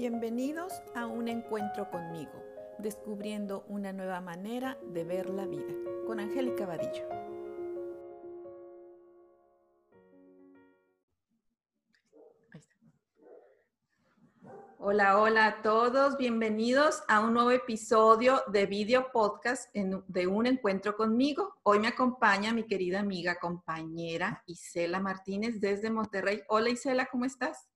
Bienvenidos a un encuentro conmigo, descubriendo una nueva manera de ver la vida, con Angélica Vadillo. Hola, hola a todos, bienvenidos a un nuevo episodio de video podcast de Un Encuentro conmigo. Hoy me acompaña mi querida amiga, compañera Isela Martínez desde Monterrey. Hola Isela, ¿cómo estás?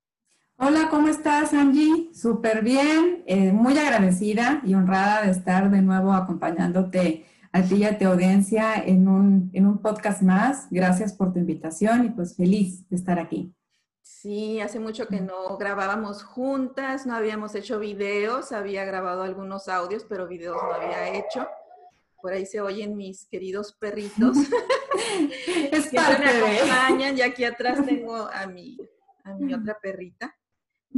Hola, ¿cómo estás, Angie? Súper bien, eh, muy agradecida y honrada de estar de nuevo acompañándote a ti y a tu audiencia en un, en un podcast más. Gracias por tu invitación y pues feliz de estar aquí. Sí, hace mucho que no grabábamos juntas, no habíamos hecho videos, había grabado algunos audios, pero videos no había hecho. Por ahí se oyen mis queridos perritos. es parte me acompañan y aquí atrás tengo a mi, a mi otra perrita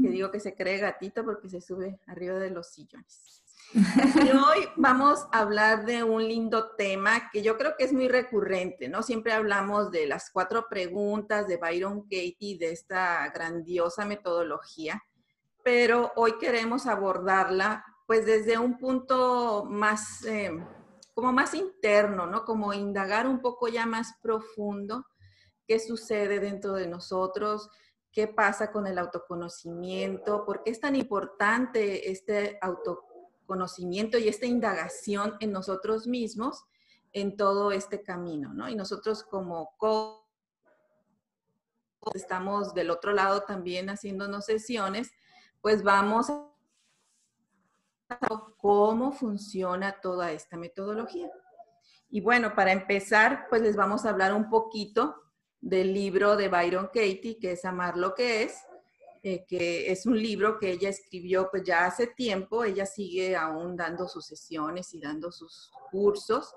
que digo que se cree gatito porque se sube arriba de los sillones. Y hoy vamos a hablar de un lindo tema que yo creo que es muy recurrente, ¿no? Siempre hablamos de las cuatro preguntas de Byron Katie, de esta grandiosa metodología, pero hoy queremos abordarla pues desde un punto más, eh, como más interno, ¿no? Como indagar un poco ya más profundo qué sucede dentro de nosotros, qué pasa con el autoconocimiento, por qué es tan importante este autoconocimiento y esta indagación en nosotros mismos en todo este camino, ¿no? Y nosotros como co estamos del otro lado también haciéndonos sesiones, pues vamos a cómo funciona toda esta metodología. Y bueno, para empezar, pues les vamos a hablar un poquito del libro de Byron Katie, que es Amar lo que es, eh, que es un libro que ella escribió pues ya hace tiempo, ella sigue aún dando sus sesiones y dando sus cursos,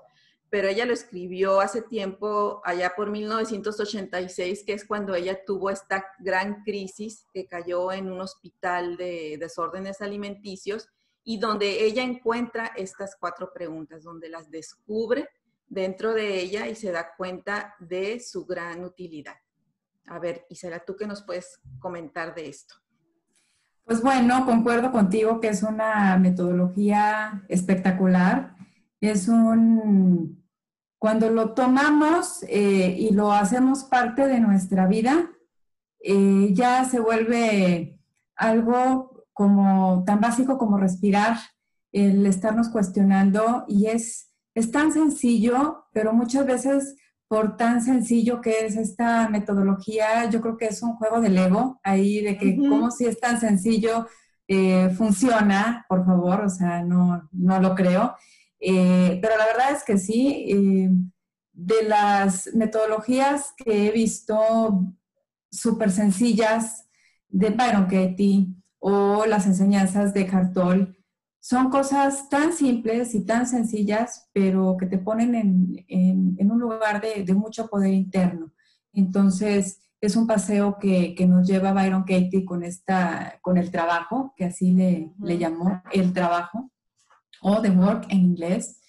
pero ella lo escribió hace tiempo, allá por 1986, que es cuando ella tuvo esta gran crisis que cayó en un hospital de desórdenes alimenticios y donde ella encuentra estas cuatro preguntas, donde las descubre dentro de ella y se da cuenta de su gran utilidad. A ver, Isela, ¿tú qué nos puedes comentar de esto? Pues bueno, concuerdo contigo que es una metodología espectacular. Es un, cuando lo tomamos eh, y lo hacemos parte de nuestra vida, eh, ya se vuelve algo como tan básico como respirar, el estarnos cuestionando y es es tan sencillo, pero muchas veces por tan sencillo que es esta metodología, yo creo que es un juego del ego, ahí de que como si es tan sencillo eh, funciona, por favor, o sea, no, no lo creo. Eh, pero la verdad es que sí, eh, de las metodologías que he visto súper sencillas de Byron Katie o las enseñanzas de Cartol, son cosas tan simples y tan sencillas, pero que te ponen en, un lugar de, mucho poder interno. Entonces, es un paseo que, nos lleva Byron Katie con, esta, con el trabajo, que así le, le llamó el trabajo, o the work en inglés,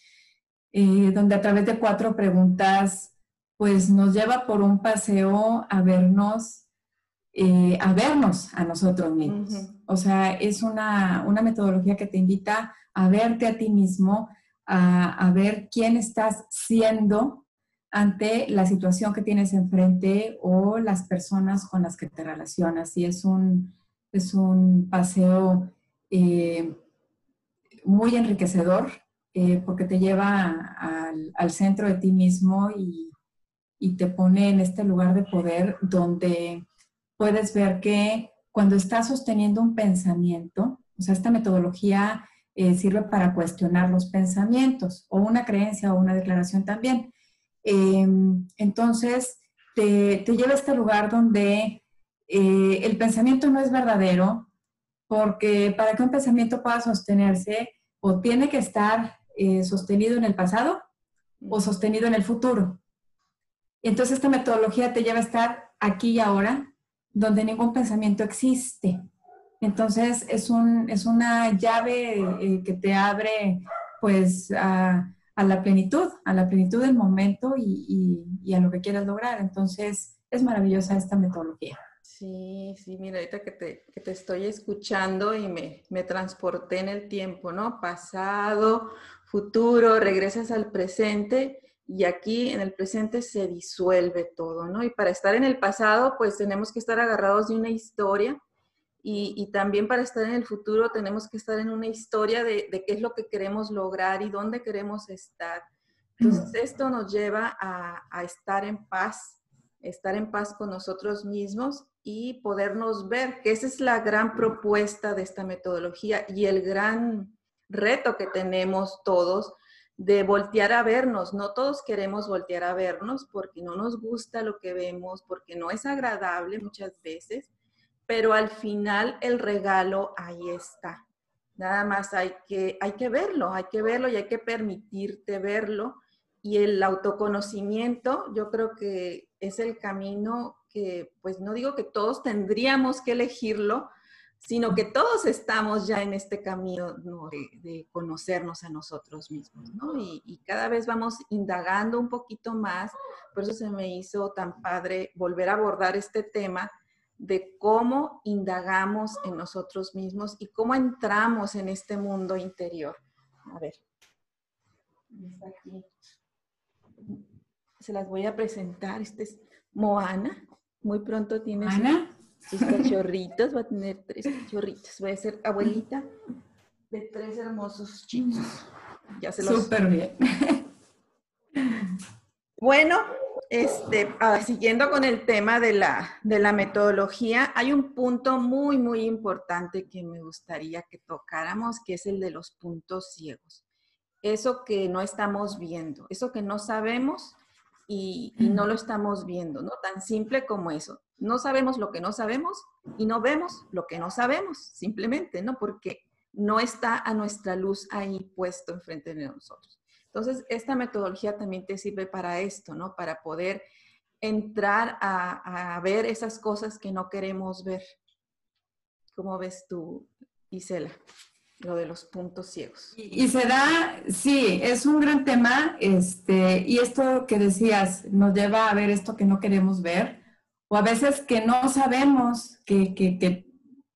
eh, donde a través de cuatro preguntas, pues nos lleva por un paseo a vernos eh, a vernos a nosotros mismos. O sea, es una, metodología que te invita a verte a ti mismo, a, ver quién estás siendo ante la situación que tienes enfrente o las personas con las que te relacionas. Y es un, es un paseo eh, muy enriquecedor eh, porque te lleva al, centro de ti mismo y, y, te pone en este lugar de poder donde puedes ver que cuando estás sosteniendo un pensamiento, o sea, esta metodología eh, sirve para cuestionar los pensamientos o una creencia o una declaración también. Em, entonces, te, lleva a este lugar donde eh, el pensamiento no es verdadero, porque para que un pensamiento pueda sostenerse, o tiene que estar eh, sostenido en el pasado o sostenido en el futuro. Entonces, esta metodología te lleva a estar aquí y ahora, donde ningún pensamiento existe. Entonces es, un, es una llave eh, que te abre pues a, la plenitud, a la plenitud del momento y, a lo que quieras lograr. Entonces es maravillosa esta metodología. Sí, sí, mira, ahorita que te, que te estoy escuchando y me, me transporté en el tiempo, ¿no? Pasado, futuro, regresas al presente y aquí en el presente se disuelve todo, ¿no? Y para estar en el pasado, pues tenemos que estar agarrados de una historia y, y también para estar en el futuro tenemos que estar en una historia de, de, qué es lo que queremos lograr y dónde queremos estar. Entonces, esto nos lleva a, a estar en paz, estar en paz con nosotros mismos y podernos ver, que esa es la gran propuesta de esta metodología y el gran reto que tenemos todos de voltear a vernos. No todos queremos voltear a vernos porque no nos gusta lo que vemos, porque no es agradable muchas veces, pero al final el regalo ahí está. Nada más hay que, hay que verlo, hay que verlo y hay que permitirte verlo. Y el autoconocimiento, yo creo que es el camino que, pues no digo que todos tendríamos que elegirlo, sino que todos estamos ya en este camino de, conocernos a nosotros mismos, ¿no? Y, y, cada vez vamos indagando un poquito más, por eso se me hizo tan padre volver a abordar este tema de cómo indagamos en nosotros mismos y cómo entramos en este mundo interior. A ver. Se las voy a presentar. Este es Moana. Muy pronto tiene sus, cachorritos. Va a tener tres cachorritos. Voy a ser abuelita de tres hermosos chicos. Ya se los... Súper bien. Bueno, este, ah, siguiendo con el tema de la, de la metodología, hay un punto muy, muy importante que me gustaría que tocáramos, que es el de los puntos ciegos. Eso que no estamos viendo, eso que no sabemos y, no lo estamos viendo, ¿no? Tan simple como eso. No sabemos lo que no sabemos y no vemos lo que no sabemos, simplemente, ¿no? Porque no está a nuestra luz ahí puesto enfrente de nosotros. Entonces, esta metodología también te sirve para esto, ¿no? Para poder entrar a, ver esas cosas que no queremos ver. ¿Cómo ves tú, Isela? lo de los puntos ciegos. Y, se da, sí, es un gran tema, este, y esto que decías nos lleva a ver esto que no queremos ver, o a veces que no sabemos que, que, que,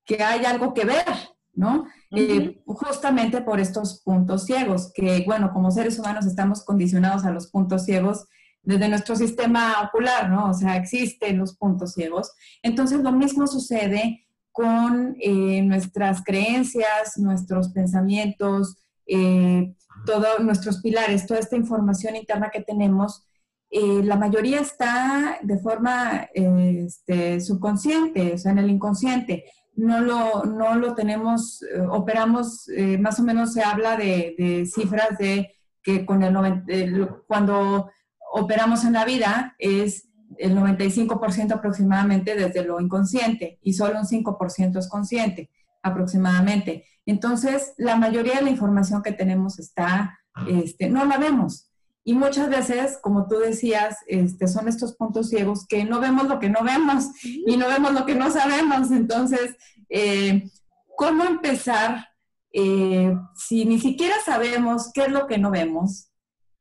que hay algo que ver, ¿no? Eh, justamente por estos puntos ciegos, que bueno, como seres humanos estamos condicionados a los puntos ciegos desde nuestro sistema ocular, ¿no? O sea, existen los puntos ciegos. Entonces, lo mismo sucede con eh, nuestras creencias, nuestros pensamientos, eh, todos nuestros pilares, toda esta información interna que tenemos, eh, la mayoría está de forma este, subconsciente, o sea, en el inconsciente. No lo, no lo tenemos, operamos, más o menos se habla de, cifras de que con el, cuando operamos en la vida es el 95% aproximadamente desde lo inconsciente y solo un 5% es consciente aproximadamente. Entonces, la mayoría de la información que tenemos está, este, no la vemos. Y muchas veces, como tú decías, este, son estos puntos ciegos que no vemos lo que no vemos y no vemos lo que no sabemos. Entonces, eh, ¿cómo empezar eh, si ni siquiera sabemos qué es lo que no vemos?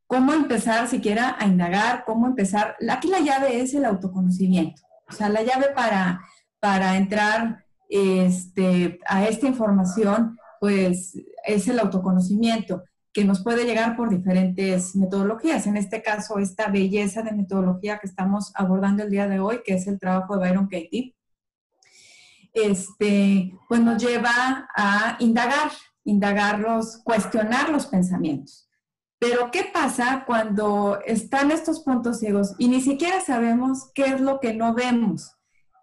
cómo empezar siquiera a indagar, cómo empezar. Aquí la llave es el autoconocimiento. O sea, la llave para, para entrar este, a esta información, pues es el autoconocimiento, que nos puede llegar por diferentes metodologías. En este caso, esta belleza de metodología que estamos abordando el día de hoy, que es el trabajo de Byron Katie, este, pues nos lleva a indagar, indagarlos, cuestionar los pensamientos. Pero ¿qué pasa cuando están estos puntos ciegos y ni siquiera sabemos qué es lo que no vemos?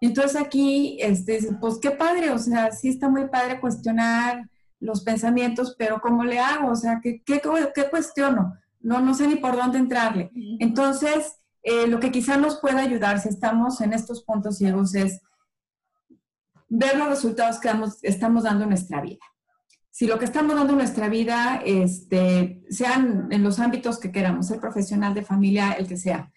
Entonces aquí, este, pues qué padre, o sea, sí está muy padre cuestionar los pensamientos, pero ¿cómo le hago? O sea, ¿qué, qué, qué cuestiono? No, no sé ni por dónde entrarle. Entonces, eh, lo que quizá nos pueda ayudar si estamos en estos puntos ciegos es ver los resultados que estamos dando en nuestra vida si lo que estamos dando en nuestra vida, este, sean en los ámbitos que queramos, ser profesional, de familia, el que sea,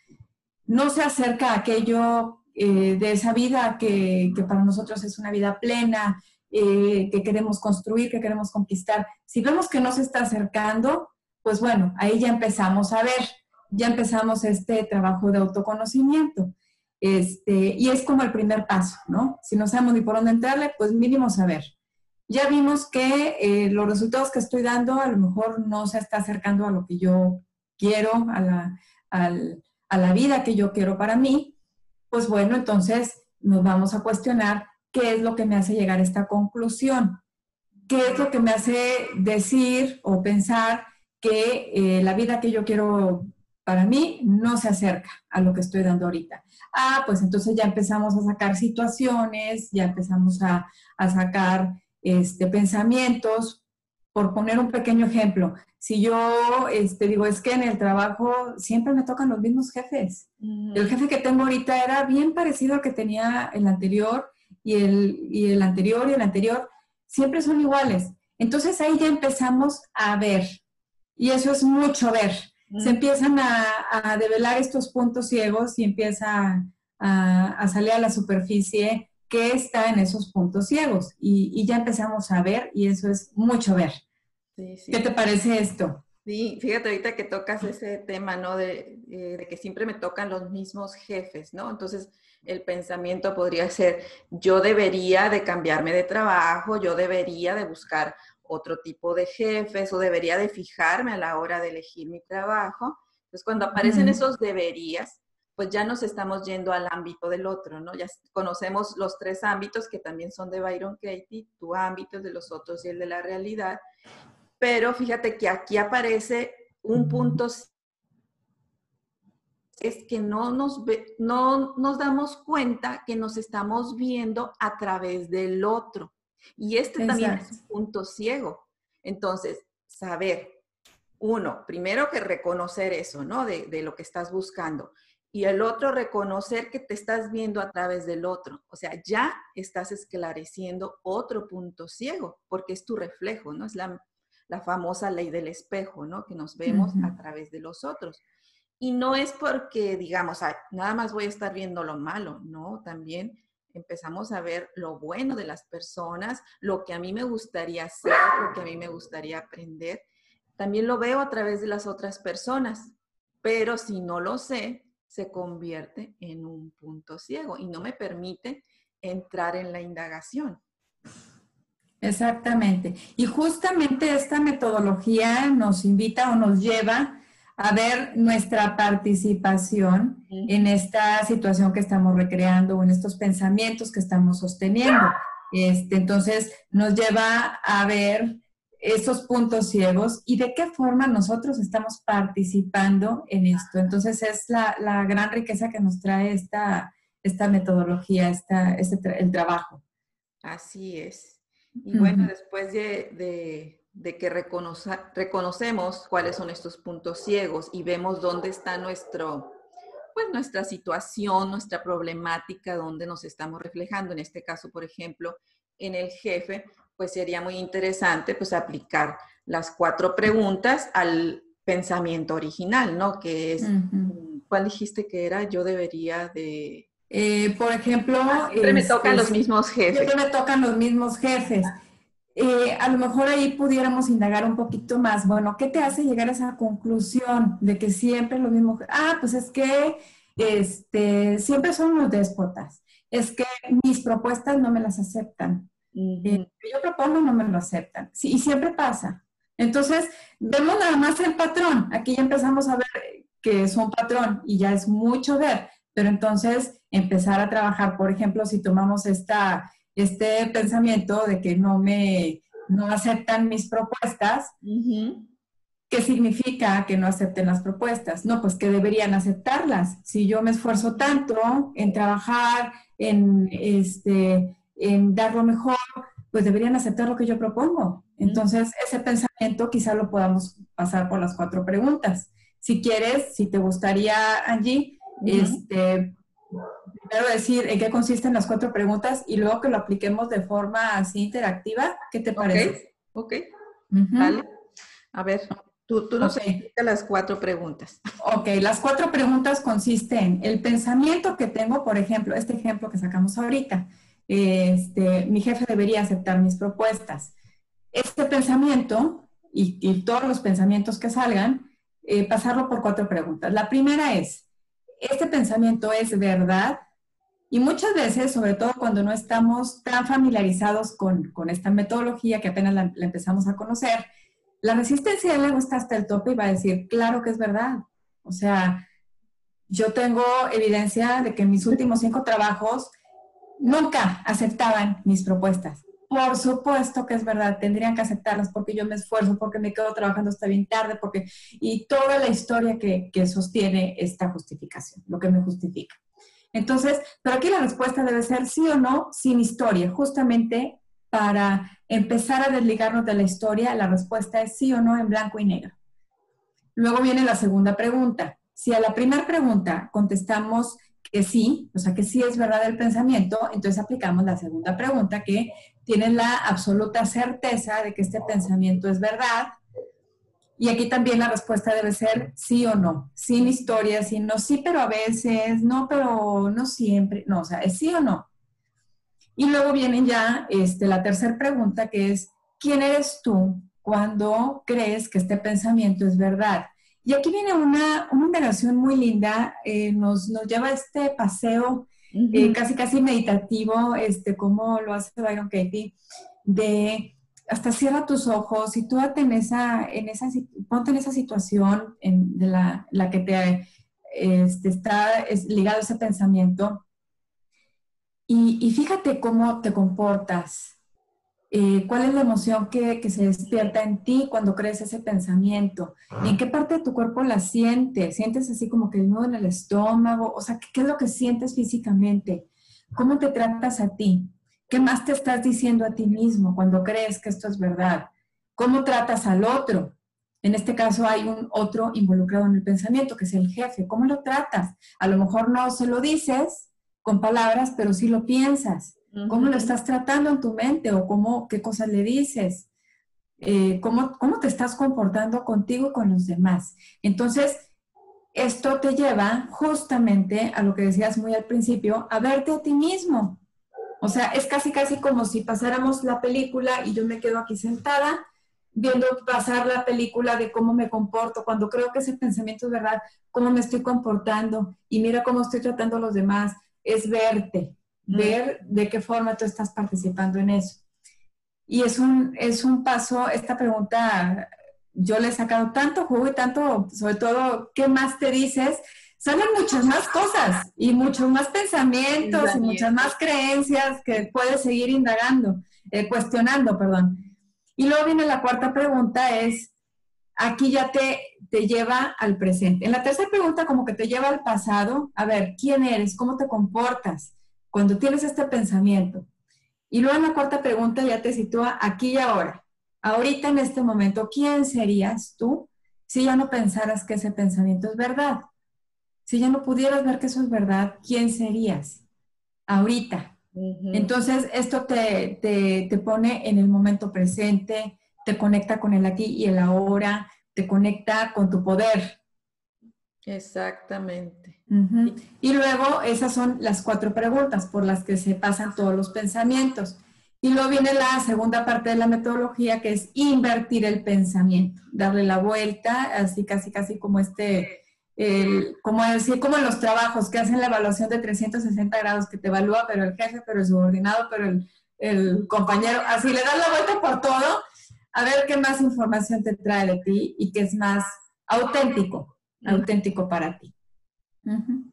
no se acerca a aquello eh, de esa vida que, que, para nosotros es una vida plena, eh, que queremos construir, que queremos conquistar. Si vemos que no se está acercando, pues bueno, ahí ya empezamos a ver, ya empezamos este trabajo de autoconocimiento. Este, y es como el primer paso, ¿no? Si no sabemos ni por dónde entrarle, pues mínimo saber. Ya vimos que eh, los resultados que estoy dando a lo mejor no se está acercando a lo que yo quiero, a la, a la vida que yo quiero para mí. Pues bueno, entonces nos vamos a cuestionar qué es lo que me hace llegar a esta conclusión, qué es lo que me hace decir o pensar que eh, la vida que yo quiero para mí no se acerca a lo que estoy dando ahorita. Ah, pues entonces ya empezamos a sacar situaciones, ya empezamos a, a sacar este, pensamientos. Por poner un pequeño ejemplo, si yo este, digo, es que en el trabajo siempre me tocan los mismos jefes. El jefe que tengo ahorita era bien parecido al que tenía el anterior y el, y el anterior y el anterior, siempre son iguales. Entonces ahí ya empezamos a ver, y eso es mucho ver. Se empiezan a, develar estos puntos ciegos y empieza a, salir a la superficie qué está en esos puntos ciegos. Y, ya empezamos a ver y eso es mucho ver. ¿Qué te parece esto? Sí, fíjate ahorita que tocas ese tema, ¿no? De, eh, de, que siempre me tocan los mismos jefes, ¿no? Entonces, el pensamiento podría ser, yo debería de cambiarme de trabajo, yo debería de buscar otro tipo de jefes o debería de fijarme a la hora de elegir mi trabajo. Entonces, cuando aparecen esos deberías, pues ya nos estamos yendo al ámbito del otro, ¿no? Ya conocemos los tres ámbitos que también son de Byron Katie, tu ámbito, de los otros y el de la realidad. Pero fíjate que aquí aparece un punto es que no nos, no nos damos cuenta que nos estamos viendo a través del otro. Y este también es un punto ciego. Entonces, saber, uno, primero que reconocer eso, ¿no? De, de, lo que estás buscando. Y el otro, reconocer que te estás viendo a través del otro. O sea, ya estás esclareciendo otro punto ciego, porque es tu reflejo, ¿no? Es la, la famosa ley del espejo, ¿no? Que nos vemos a través de los otros. Y no es porque digamos, nada más voy a estar viendo lo malo, ¿no? También empezamos a ver lo bueno de las personas, lo que a mí me gustaría hacer, lo que a mí me gustaría aprender. También lo veo a través de las otras personas, pero si no lo sé, se convierte en un punto ciego y no me permite entrar en la indagación. Exactamente. Y justamente esta metodología nos invita o nos lleva a ver nuestra participación en esta situación que estamos recreando o en estos pensamientos que estamos sosteniendo. Este, entonces, nos lleva a ver esos puntos ciegos y de qué forma nosotros estamos participando en esto. Entonces, es la, gran riqueza que nos trae esta, esta metodología, esta, este, el trabajo. Así es. Y bueno, después de de que reconocemos cuáles son estos puntos ciegos y vemos dónde está nuestro, pues nuestra situación, nuestra problemática, dónde nos estamos reflejando. En este caso, por ejemplo, en el jefe, pues sería muy interesante pues aplicar las cuatro preguntas al pensamiento original, ¿no? Que es, ¿cuál dijiste que era? Yo debería de... Eh, por ejemplo... siempre me tocan los mismos jefes. Siempre me tocan los mismos jefes. Eh, a lo mejor ahí pudiéramos indagar un poquito más. Bueno, ¿qué te hace llegar a esa conclusión de que siempre lo mismo? Ah, pues es que este, siempre son los déspotas. Es que mis propuestas no me las aceptan. Eh, yo propongo no me lo aceptan. Sí, y siempre pasa. Entonces, vemos nada más el patrón. Aquí ya empezamos a ver que es un patrón y ya es mucho ver. Pero entonces, empezar a trabajar, por ejemplo, si tomamos esta este pensamiento de que no me no aceptan mis propuestas, ¿qué significa que no acepten las propuestas? No, pues que deberían aceptarlas. Si yo me esfuerzo tanto en trabajar, en, este, en dar lo mejor, pues deberían aceptar lo que yo propongo. Entonces, ese pensamiento quizá lo podamos pasar por las cuatro preguntas. Si quieres, si te gustaría, Angie, este, primero decir en qué consisten las cuatro preguntas y luego que lo apliquemos de forma así interactiva. ¿Qué te parece? Ok, vale. A ver, tú, tú nos okay. las cuatro preguntas. Ok, las cuatro preguntas consisten en el pensamiento que tengo, por ejemplo, este ejemplo que sacamos ahorita. Este, mi jefe debería aceptar mis propuestas. Este pensamiento y, todos los pensamientos que salgan, eh, pasarlo por cuatro preguntas. La primera es, ¿este pensamiento es verdad? Y muchas veces, sobre todo cuando no estamos tan familiarizados con, esta metodología que apenas la, empezamos a conocer, la resistencia del ego está hasta el tope y va a decir, claro que es verdad. O sea, yo tengo evidencia de que en mis últimos cinco trabajos nunca aceptaban mis propuestas. Por supuesto que es verdad, tendrían que aceptarlas porque yo me esfuerzo, porque me quedo trabajando hasta bien tarde, porque y toda la historia que, que sostiene esta justificación, lo que me justifica. Entonces, pero aquí la respuesta debe ser sí o no, sin historia. Justamente para empezar a desligarnos de la historia, la respuesta es sí o no en blanco y negro. Luego viene la segunda pregunta. Si a la primera pregunta contestamos que sí, o sea, que sí es verdad el pensamiento, entonces aplicamos la segunda pregunta que tiene la absoluta certeza de que este pensamiento es verdad y aquí también la respuesta debe ser sí o no, sin historia, sin no, sí, pero a veces, no, pero no siempre, no, o sea, es sí o no. Y luego viene ya este, la tercera pregunta que es, ¿quién eres tú cuando crees que este pensamiento es verdad? Y aquí viene una, una indagación muy linda, eh, nos, nos lleva a este paseo eh, casi casi meditativo, este, como lo hace Byron Katie, de hasta cierra tus ojos tú en esa, en esa, ponte en esa situación en, de la, la, que te este, está es, ligado ese pensamiento y, y, fíjate cómo te comportas. Eh, ¿Cuál es la emoción que, que, se despierta en ti cuando crees ese pensamiento? ¿En qué parte de tu cuerpo la sientes? ¿Sientes así como que el nudo en el estómago? O sea, ¿qué es lo que sientes físicamente? ¿Cómo te tratas a ti? ¿Qué más te estás diciendo a ti mismo cuando crees que esto es verdad? ¿Cómo tratas al otro? En este caso hay un otro involucrado en el pensamiento, que es el jefe. ¿Cómo lo tratas? A lo mejor no se lo dices con palabras, pero sí lo piensas. ¿Cómo lo estás tratando en tu mente o cómo, qué cosas le dices? Eh, ¿cómo, ¿Cómo te estás comportando contigo y con los demás? Entonces, esto te lleva justamente a lo que decías muy al principio, a verte a ti mismo. O sea, es casi, casi como si pasáramos la película y yo me quedo aquí sentada viendo pasar la película de cómo me comporto, cuando creo que ese pensamiento es verdad, cómo me estoy comportando y mira cómo estoy tratando a los demás, es verte, ver de qué forma tú estás participando en eso. Y es un, es un paso, esta pregunta, yo le he sacado tanto jugo y tanto, sobre todo, ¿qué más te dices? salen muchas más cosas y muchos más pensamientos y muchas más creencias que puedes seguir indagando, eh, cuestionando, perdón. Y luego viene la cuarta pregunta, es, aquí ya te, te lleva al presente. En la tercera pregunta como que te lleva al pasado, a ver, ¿quién eres? ¿Cómo te comportas cuando tienes este pensamiento? Y luego en la cuarta pregunta ya te sitúa aquí y ahora. Ahorita en este momento, ¿quién serías tú si ya no pensaras que ese pensamiento es verdad? si ya no pudieras ver que eso es verdad, ¿quién serías ahorita? Entonces, esto te, te, pone en el momento presente, te conecta con el aquí y el ahora, te conecta con tu poder. Exactamente. Y luego, esas son las cuatro preguntas por las que se pasan todos los pensamientos. Y luego viene la segunda parte de la metodología, que es invertir el pensamiento, darle la vuelta, así casi, casi como este el, como decir, como en los trabajos que hacen la evaluación de 360 grados, que te evalúa, pero el jefe, pero el subordinado, pero el, el compañero, así le das la vuelta por todo, a ver qué más información te trae de ti y qué es más auténtico, auténtico para ti.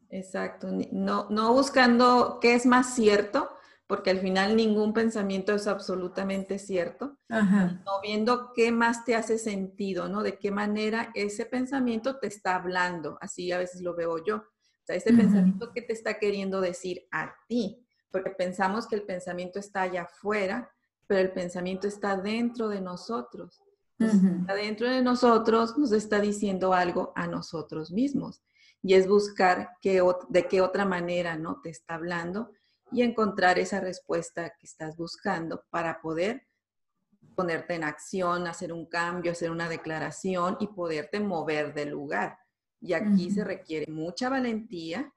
Exacto, no, no buscando qué es más cierto, porque al final ningún pensamiento es absolutamente cierto, no viendo qué más te hace sentido, ¿no? De qué manera ese pensamiento te está hablando, así a veces lo veo yo. O sea, ese pensamiento que te está queriendo decir a ti, porque pensamos que el pensamiento está allá afuera, pero el pensamiento está dentro de nosotros. Está dentro de nosotros, nos está diciendo algo a nosotros mismos. Y es buscar qué, de qué otra manera, ¿no? Te está hablando y encontrar esa respuesta que estás buscando para poder ponerte en acción, hacer un cambio, hacer una declaración y poderte mover del lugar. Y aquí se requiere mucha valentía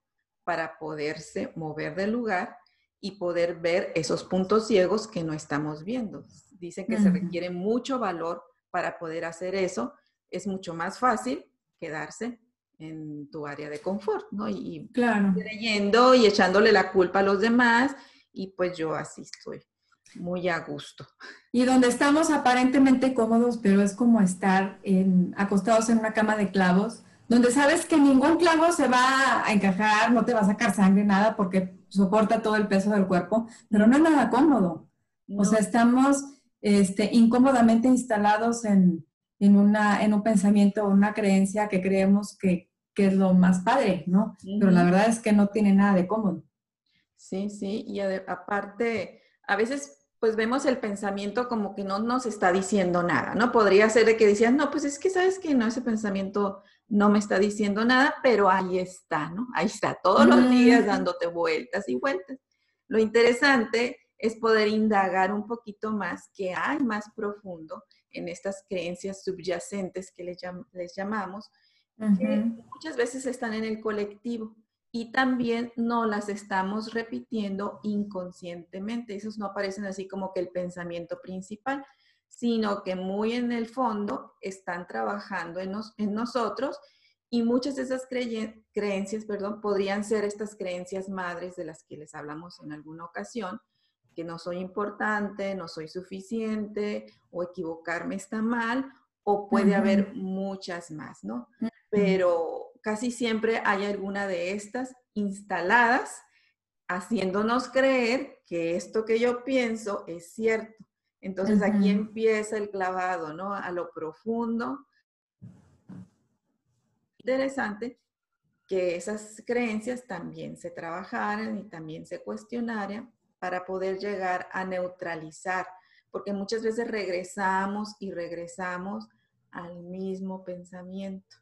para poderse mover del lugar y poder ver esos puntos ciegos que no estamos viendo. Dicen que se requiere mucho valor para poder hacer eso. Es mucho más fácil quedarse en tu área de confort, ¿no? Y claro. creyendo y echándole la culpa a los demás y pues yo así estoy, muy a gusto. Y donde estamos aparentemente cómodos, pero es como estar en, acostados en una cama de clavos, donde sabes que ningún clavo se va a encajar, no te va a sacar sangre, nada, porque soporta todo el peso del cuerpo, pero no es nada cómodo. O sea, estamos este, incómodamente instalados en, en, una, en un pensamiento o una creencia que creemos que, que, es lo más padre, ¿no? Pero la verdad es que no tiene nada de cómodo. Sí, sí, y aparte, a veces pues vemos el pensamiento como que no nos está diciendo nada, ¿no? Podría ser de que decías, no, pues es que sabes que no, ese pensamiento no me está diciendo nada, pero ahí está, ¿no? Ahí está, todos los días dándote vueltas y vueltas. Lo interesante es poder indagar un poquito más qué hay más profundo en estas creencias subyacentes que les, llamamos, que muchas veces están en el colectivo y también no las estamos repitiendo inconscientemente. Esos no aparecen así como que el pensamiento principal, sino que muy en el fondo están trabajando en, en nosotros y muchas de esas creencias, perdón, podrían ser estas creencias madres de las que les hablamos en alguna ocasión, que no soy importante, no soy suficiente, o equivocarme está mal, o puede haber muchas más, ¿no? Pero casi siempre hay alguna de estas instaladas haciéndonos creer que esto que yo pienso es cierto. Entonces aquí empieza el clavado, ¿no? A lo profundo. Interesante que esas creencias también se trabajaran y también se cuestionaran para poder llegar a neutralizar, porque muchas veces regresamos y regresamos al mismo pensamiento.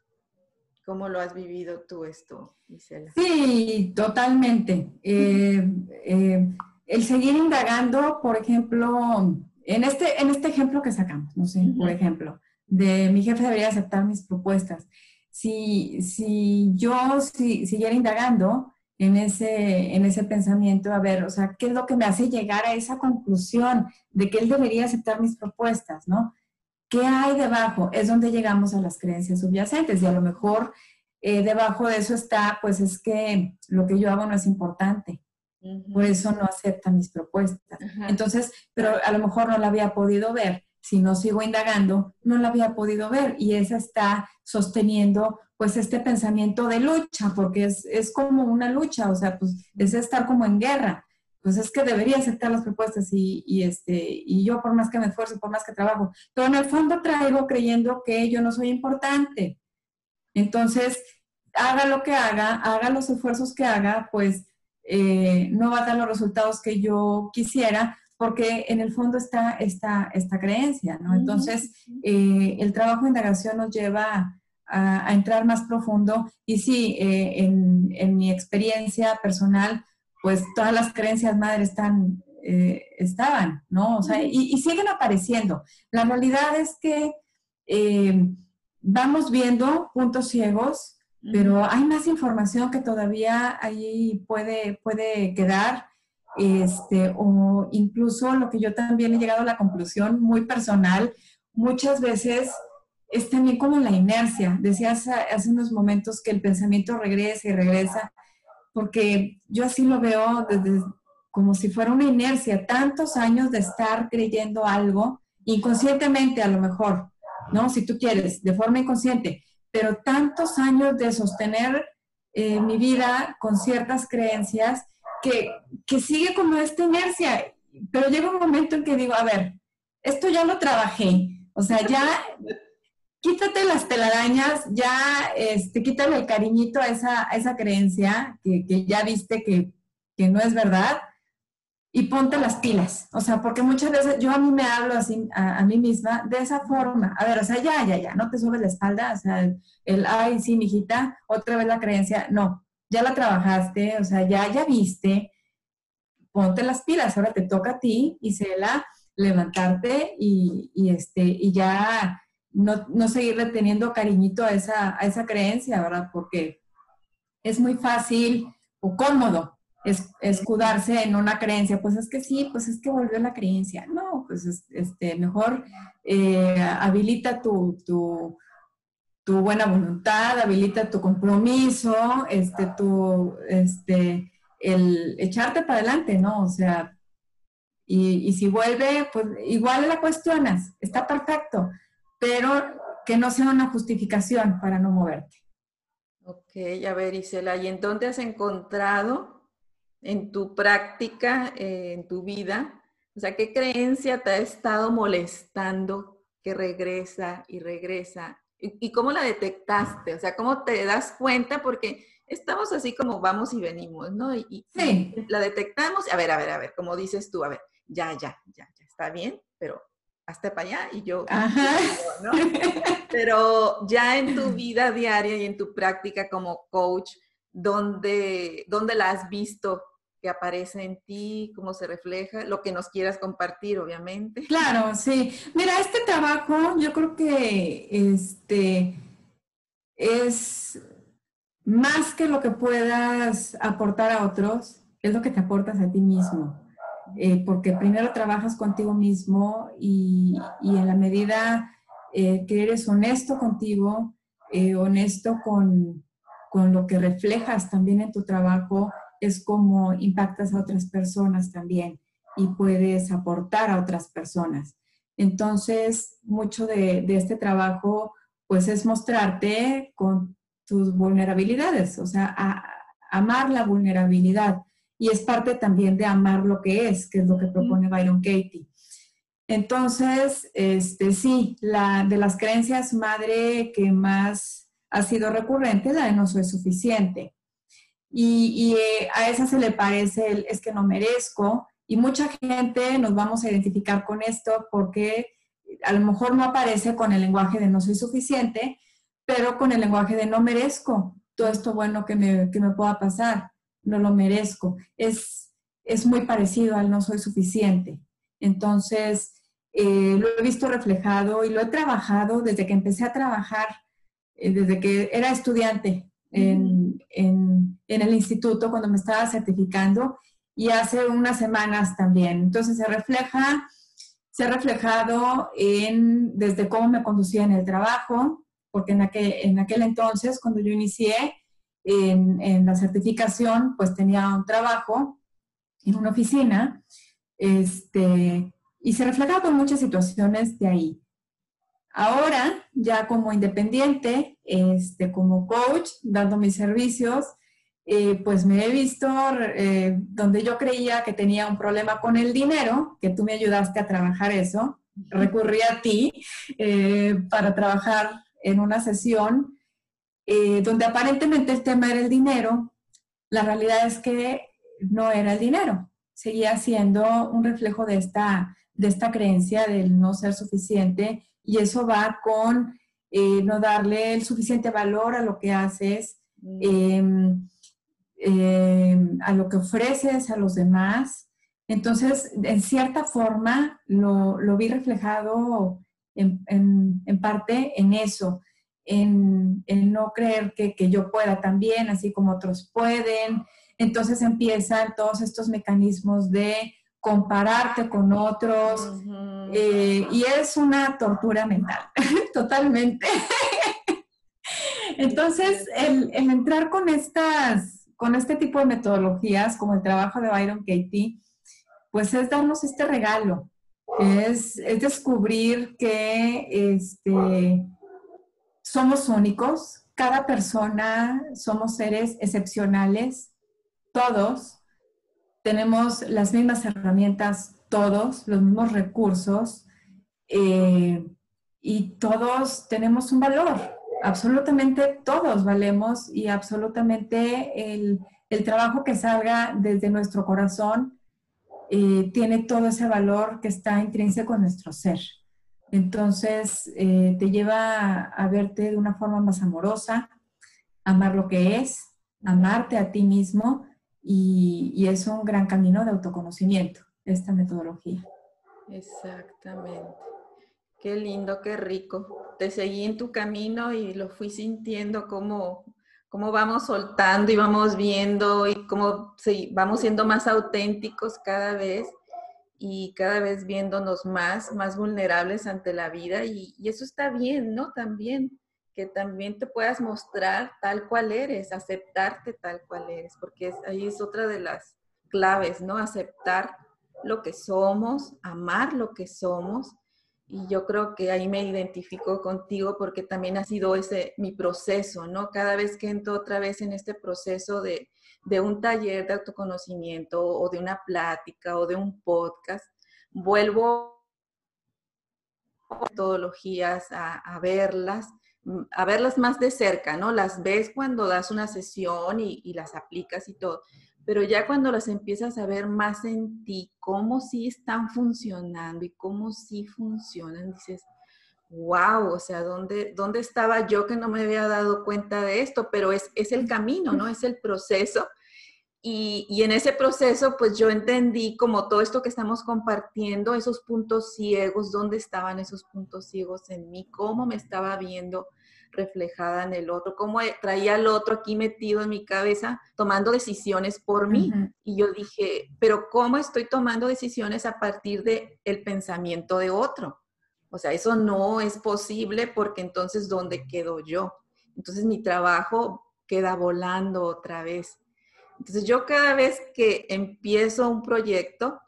¿Cómo lo has vivido tú esto, Gisela? Sí, totalmente. Eh, eh, el seguir indagando, por ejemplo, en este, en este ejemplo que sacamos, no sé, por ejemplo, de mi jefe debería aceptar mis propuestas. Si, si yo si, siguiera indagando, en ese, en ese pensamiento, a ver, o sea, ¿qué es lo que me hace llegar a esa conclusión de que él debería aceptar mis propuestas, ¿no? ¿Qué hay debajo? Es donde llegamos a las creencias subyacentes y a lo mejor eh, debajo de eso está, pues es que lo que yo hago no es importante, por eso no acepta mis propuestas. Entonces, pero a lo mejor no la había podido ver. Si no sigo indagando, no la había podido ver y esa está sosteniendo pues este pensamiento de lucha, porque es, es, como una lucha, o sea, pues es estar como en guerra. Pues es que debería aceptar las propuestas y, y, este, y yo por más que me esfuerzo, por más que trabajo, pero en el fondo traigo creyendo que yo no soy importante. Entonces, haga lo que haga, haga los esfuerzos que haga, pues eh, no va a dar los resultados que yo quisiera, porque en el fondo está esta, esta creencia, ¿no? Entonces, eh, el trabajo de indagación nos lleva a, entrar más profundo. Y sí, eh, en, mi experiencia personal, pues todas las creencias madres están, eh, estaban, ¿no? O sea, y, siguen apareciendo. La realidad es que eh, vamos viendo puntos ciegos, pero hay más información que todavía ahí puede, puede quedar. Este, o incluso lo que yo también he llegado a la conclusión muy personal, muchas veces es también como la inercia. Decías hace unos momentos que el pensamiento regresa y regresa, porque yo así lo veo desde, como si fuera una inercia, tantos años de estar creyendo algo, inconscientemente a lo mejor, ¿no? Si tú quieres, de forma inconsciente, pero tantos años de sostener eh, mi vida con ciertas creencias que, que sigue como esta inercia, pero llega un momento en que digo, a ver, esto ya lo trabajé, o sea, ya quítate las telarañas, ya este, quítale el cariñito a esa, esa creencia que, ya viste que, no es verdad y ponte las pilas. O sea, porque muchas veces yo a mí me hablo así a, mí misma de esa forma. A ver, o sea, ya, ya, ya, no te subes la espalda, o sea, el, ay, sí, mijita, otra vez la creencia. No, ya la trabajaste, o sea, ya, ya viste, ponte las pilas, ahora te toca a ti y se la levantarte y, y, este, y ya no, no seguirle teniendo cariñito a esa, a esa creencia, ¿verdad? Porque es muy fácil o cómodo es, escudarse en una creencia, pues es que sí, pues es que volvió la creencia. No, pues este, mejor eh, habilita tu, tu buena voluntad, habilita tu compromiso, este, tu, este, el echarte para adelante, ¿no? O sea, y, y si vuelve, pues igual la cuestionas, está perfecto, pero que no sea una justificación para no moverte. Ok, a ver, Isela, ¿y en dónde has encontrado en tu práctica, eh, en tu vida? O sea, ¿qué creencia te ha estado molestando que regresa y regresa? ¿Y, cómo la detectaste? O sea, ¿cómo te das cuenta? Porque estamos así como vamos y venimos, ¿no? Y, sí. la detectamos, a ver, a ver, a ver, como dices tú, a ver, ya, ya, ya, ya, está bien, pero hasta para allá y yo, ¿no? Pero ya en tu vida diaria y en tu práctica como coach, ¿dónde, dónde la has visto que aparece en ti, cómo se refleja, lo que nos quieras compartir, obviamente. Claro, sí. Mira, este trabajo yo creo que este es más que lo que puedas aportar a otros, es lo que te aportas a ti mismo. Eh, porque primero trabajas contigo mismo y, en la medida eh, que eres honesto contigo, eh, honesto con, con, lo que reflejas también en tu trabajo, es como impactas a otras personas también y puedes aportar a otras personas. Entonces, mucho de, este trabajo, pues es mostrarte con tus vulnerabilidades, o sea, amar la vulnerabilidad y es parte también de amar lo que es, que es lo que propone Byron Katie. Entonces, este, sí, la, de las creencias madre que más ha sido recurrente, la de no soy suficiente. Y, eh, a esa se le parece el es que no merezco. Y mucha gente nos vamos a identificar con esto porque a lo mejor no aparece con el lenguaje de no soy suficiente, pero con el lenguaje de no merezco todo esto bueno que me, que me pueda pasar no lo merezco. Es, es muy parecido al no soy suficiente. Entonces, eh, lo he visto reflejado y lo he trabajado desde que empecé a trabajar, eh, desde que era estudiante en, en, el instituto, cuando me estaba certificando, y hace unas semanas también. Entonces, se refleja, se ha reflejado en, desde cómo me conducía en el trabajo, porque en aquel, en aquel entonces, cuando yo inicié, en, la certificación, pues tenía un trabajo en una oficina, este, y se reflejaba con muchas situaciones de ahí. Ahora, ya como independiente, este, como coach, dando mis servicios, eh, pues me he visto eh, donde yo creía que tenía un problema con el dinero, que tú me ayudaste a trabajar eso, recurrí a ti eh, para trabajar en una sesión eh, donde aparentemente el tema era el dinero, la realidad es que no era el dinero, seguía siendo un reflejo de esta, de esta creencia del no ser suficiente y eso va con eh, no darle el suficiente valor a lo que haces, mm. em, em, a lo que ofreces a los demás. Entonces, en cierta forma, lo, lo vi reflejado en, en parte en eso en, no creer que, yo pueda también, así como otros pueden. Entonces empiezan todos estos mecanismos de compararte con otros eh, y es una tortura mental, totalmente. Entonces, el, entrar con estas, con este tipo de metodologías, como el trabajo de Byron Katie, pues es darnos este regalo, es, es descubrir que este, somos únicos, cada persona somos seres excepcionales, todos tenemos las mismas herramientas, todos los mismos recursos eh, y todos tenemos un valor, absolutamente todos valemos y absolutamente el, trabajo que salga desde nuestro corazón eh, tiene todo ese valor que está intrínseco en nuestro ser. Entonces, eh, te lleva a verte de una forma más amorosa, amar lo que es, amarte a ti mismo y, es un gran camino de autoconocimiento, esta metodología. Exactamente. Qué lindo, qué rico. Te seguí en tu camino y lo fui sintiendo como, como vamos soltando y vamos viendo y cómo vamos siendo más auténticos cada vez y cada vez viéndonos más, más vulnerables ante la vida y, eso está bien, ¿no? También que también te puedas mostrar tal cual eres, aceptarte tal cual eres, porque ahí es otra de las claves, ¿no? Aceptar lo que somos, amar lo que somos. Y yo creo que ahí me identifico contigo porque también ha sido ese mi proceso, ¿no? Cada vez que entro otra vez en este proceso de, de un taller de autoconocimiento o de una plática o de un podcast, vuelvo metodologías a, a verlas Mm, a verlas más de cerca, ¿no? Las ves cuando das una sesión y, las aplicas y todo, pero ya cuando las empiezas a ver más en ti, cómo sí están funcionando y cómo sí funcionan, dices, wow, o sea, ¿dónde, ¿dónde estaba yo que no me había dado cuenta de esto? Pero es, es el camino, ¿no? Es el proceso. Y, y, en ese proceso, pues yo entendí como todo esto que estamos compartiendo, esos puntos ciegos, dónde estaban esos puntos ciegos en mí, cómo me estaba viendo reflejada en el otro, cómo traía al otro aquí metido en mi cabeza tomando decisiones por mí. Y yo dije, pero ¿cómo estoy tomando decisiones a partir del el pensamiento de otro? O sea, eso no es posible porque entonces, ¿dónde quedo yo? Entonces mi trabajo queda volando otra vez. Entonces yo cada vez que empiezo un proyecto,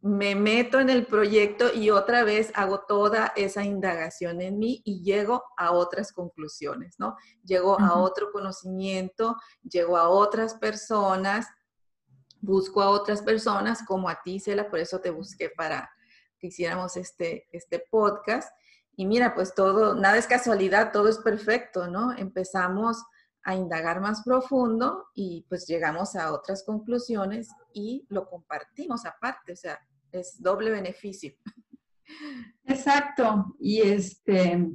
me meto en el proyecto y otra vez hago toda esa indagación en mí y llego a otras conclusiones, ¿no? Llego a otro conocimiento, llego a otras personas, busco a otras personas como a ti, Cela, por eso te busqué para que hiciéramos este, este podcast. Y mira, pues todo, nada es casualidad, todo es perfecto, ¿no? Empezamos a indagar más profundo y pues llegamos a otras conclusiones y lo compartimos aparte, o sea, es doble beneficio. Exacto, y este,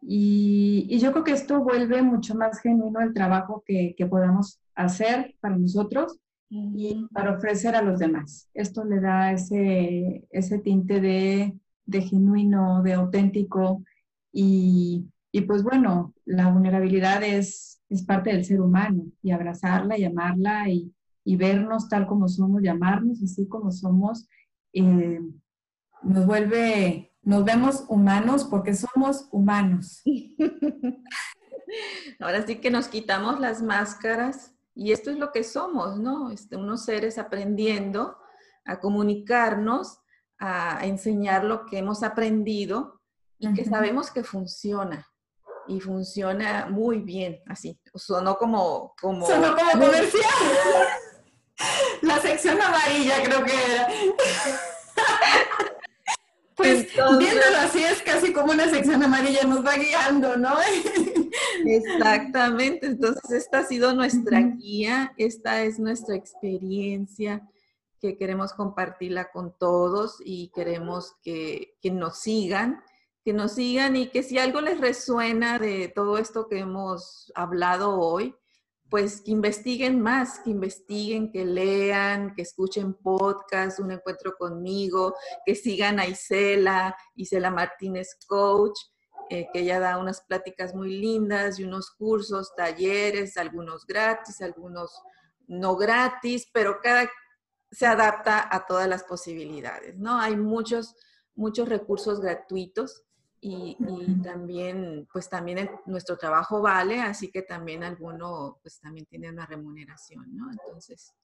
y, yo creo que esto vuelve mucho más genuino el trabajo que, podamos hacer para nosotros y para ofrecer a los demás. Esto le da ese, ese tinte de, de genuino, de auténtico y, y pues bueno, la vulnerabilidad es, es parte del ser humano y abrazarla, llamarla y, y vernos tal como somos, llamarnos así como somos, eh, nos vuelve, nos vemos humanos porque somos humanos. Ahora sí que nos quitamos las máscaras y esto es lo que somos, ¿no? Este, unos seres aprendiendo a comunicarnos, a enseñar lo que hemos aprendido y que sabemos que funciona y funciona muy bien, así. Sonó como... como Sonó como comercial. La sección amarilla creo que era. Pues viéndolo así es casi como una sección amarilla nos va guiando, ¿no? Exactamente, entonces esta ha sido nuestra guía, esta es nuestra experiencia que queremos compartirla con todos y queremos que, que nos sigan que nos sigan y que si algo les resuena de todo esto que hemos hablado hoy, pues que investiguen más, que investiguen, que lean, que escuchen podcast, un encuentro conmigo, que sigan a Isela, Isela Martínez Coach, eh, que ella da unas pláticas muy lindas y unos cursos, talleres, algunos gratis, algunos no gratis, pero cada se adapta a todas las posibilidades, ¿no? Hay muchos, muchos recursos gratuitos y, también, pues también nuestro trabajo vale, así que también alguno, pues también tiene una remuneración, ¿no? Entonces,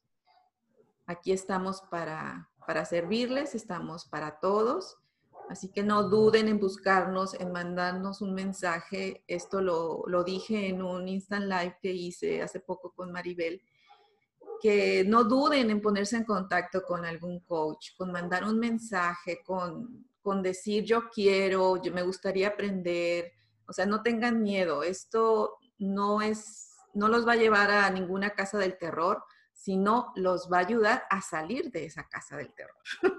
aquí estamos para, para servirles, estamos para todos, así que no duden en buscarnos, en mandarnos un mensaje. Esto lo, lo dije en un Instant Live que hice hace poco con Maribel, que no duden en ponerse en contacto con algún coach, con mandar un mensaje, con con decir yo quiero, yo me gustaría aprender, o sea, no tengan miedo, esto no es, no los va a llevar a ninguna casa del terror, sino los va a ayudar a salir de esa casa del terror.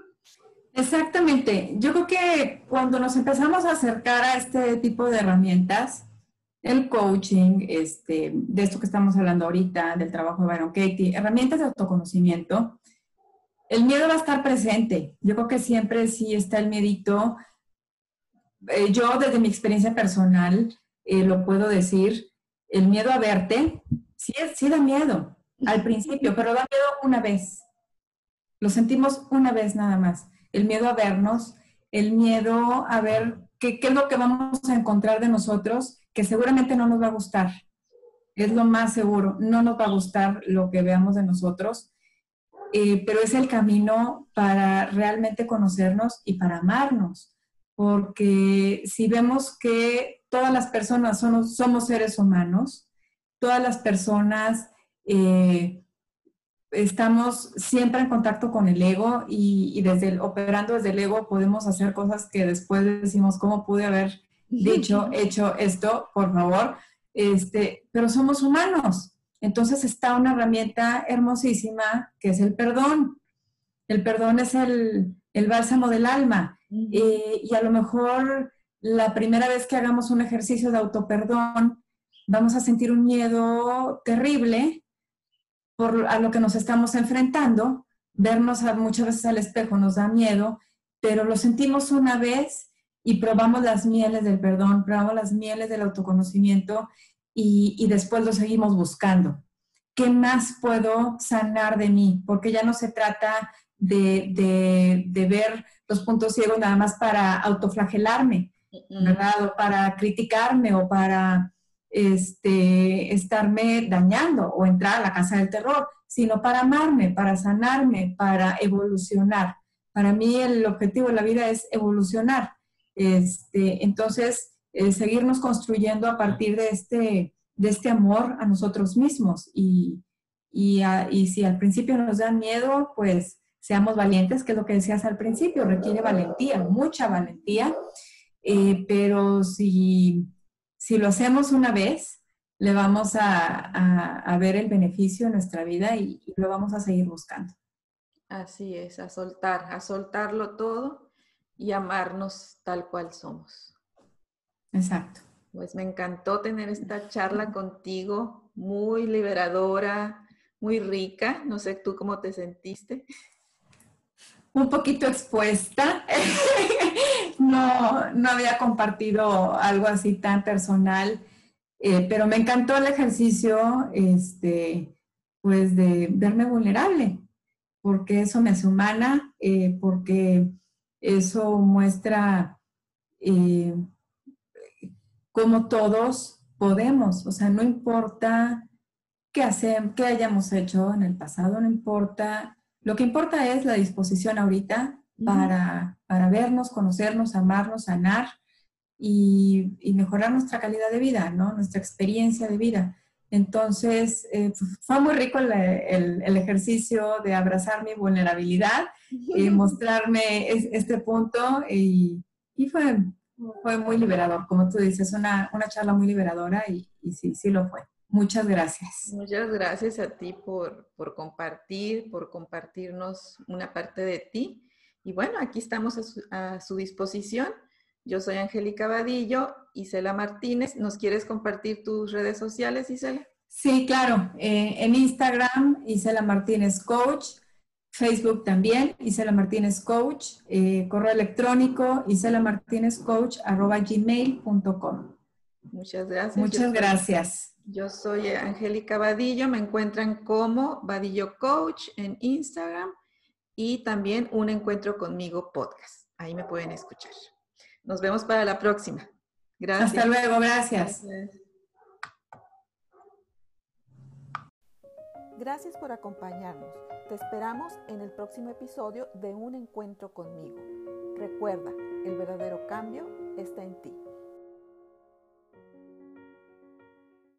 Exactamente. Yo creo que cuando nos empezamos a acercar a este tipo de herramientas, el coaching, este, de esto que estamos hablando ahorita, del trabajo de Byron Katie, herramientas de autoconocimiento, el miedo va a estar presente. Yo creo que siempre sí está el miedito. Eh, yo desde mi experiencia personal eh, lo puedo decir, el miedo a verte, sí, sí da miedo al principio, pero da miedo una vez. Lo sentimos una vez nada más. El miedo a vernos, el miedo a ver qué, qué es lo que vamos a encontrar de nosotros que seguramente no nos va a gustar. Es lo más seguro, no nos va a gustar lo que veamos de nosotros, eh, pero es el camino para realmente conocernos y para amarnos, porque si vemos que todas las personas somos, somos seres humanos, todas las personas eh, estamos siempre en contacto con el ego y, desde el, operando desde el ego podemos hacer cosas que después decimos, ¿cómo pude haber dicho, hecho esto? Por favor. Este, pero somos humanos. Entonces está una herramienta hermosísima que es el perdón. El perdón es el, bálsamo del alma. Eh, y a lo mejor la primera vez que hagamos un ejercicio de autoperdón, vamos a sentir un miedo terrible por a lo que nos estamos enfrentando. Vernos muchas veces al espejo nos da miedo, pero lo sentimos una vez y probamos las mieles del perdón, probamos las mieles del autoconocimiento y, después lo seguimos buscando. ¿Qué más puedo sanar de mí? Porque ya no se trata de, de ver los puntos ciegos nada más para autoflagelarme, ¿verdad? O para criticarme o para este, estarme dañando o entrar a la casa del terror, sino para amarme, para sanarme, para evolucionar. Para mí el objetivo de la vida es evolucionar. Este, entonces, eh, seguirnos construyendo a partir de este, de este amor a nosotros mismos. Y, y, y si al principio nos da miedo, pues seamos valientes, que es lo que decías al principio, requiere valentía, mucha valentía. Eh, pero si si lo hacemos una vez, le vamos a, ver el beneficio en nuestra vida y, lo vamos a seguir buscando. Así es, a soltar, a soltarlo todo y amarnos tal cual somos. Exacto. Pues me encantó tener esta charla contigo, muy liberadora, muy rica. No sé tú cómo te sentiste. Un poquito expuesta. no, no había compartido algo así tan personal, eh, pero me encantó el ejercicio, este, pues de verme vulnerable, porque eso me hace humana, eh, porque eso muestra eh, cómo todos podemos, o sea, no importa qué, hacemos, qué hayamos hecho en el pasado, no importa, lo que importa es la disposición ahorita para, vernos, conocernos, amarnos, sanar y, mejorar nuestra calidad de vida, ¿no? Nuestra experiencia de vida. Entonces, eh, fue muy rico el, ejercicio de abrazar mi vulnerabilidad, y mostrarme este punto y, fue, fue muy liberador, como tú dices, una, una charla muy liberadora y, y, sí, sí lo fue. Muchas gracias. Muchas gracias a ti por, por compartir, por compartirnos una parte de ti y bueno, aquí estamos a su, disposición. Yo soy Angélica Vadillo, Isela Martínez. ¿Nos quieres compartir tus redes sociales, Isela? Sí, claro. Eh, en Instagram, Isela Martínez Coach. Facebook también, Isela Martínez Coach. Eh, correo electrónico, Isela Martínez Coach, arroba gmail.com. Muchas gracias. Muchas gracias. Yo soy Angélica Vadillo. Me encuentran como Vadillo Coach en Instagram y también un encuentro conmigo podcast. Ahí me pueden escuchar. Nos vemos para la próxima. Gracias. Hasta luego, gracias. Gracias por acompañarnos. Te esperamos en el próximo episodio de Un Encuentro conmigo. Recuerda, el verdadero cambio está en ti.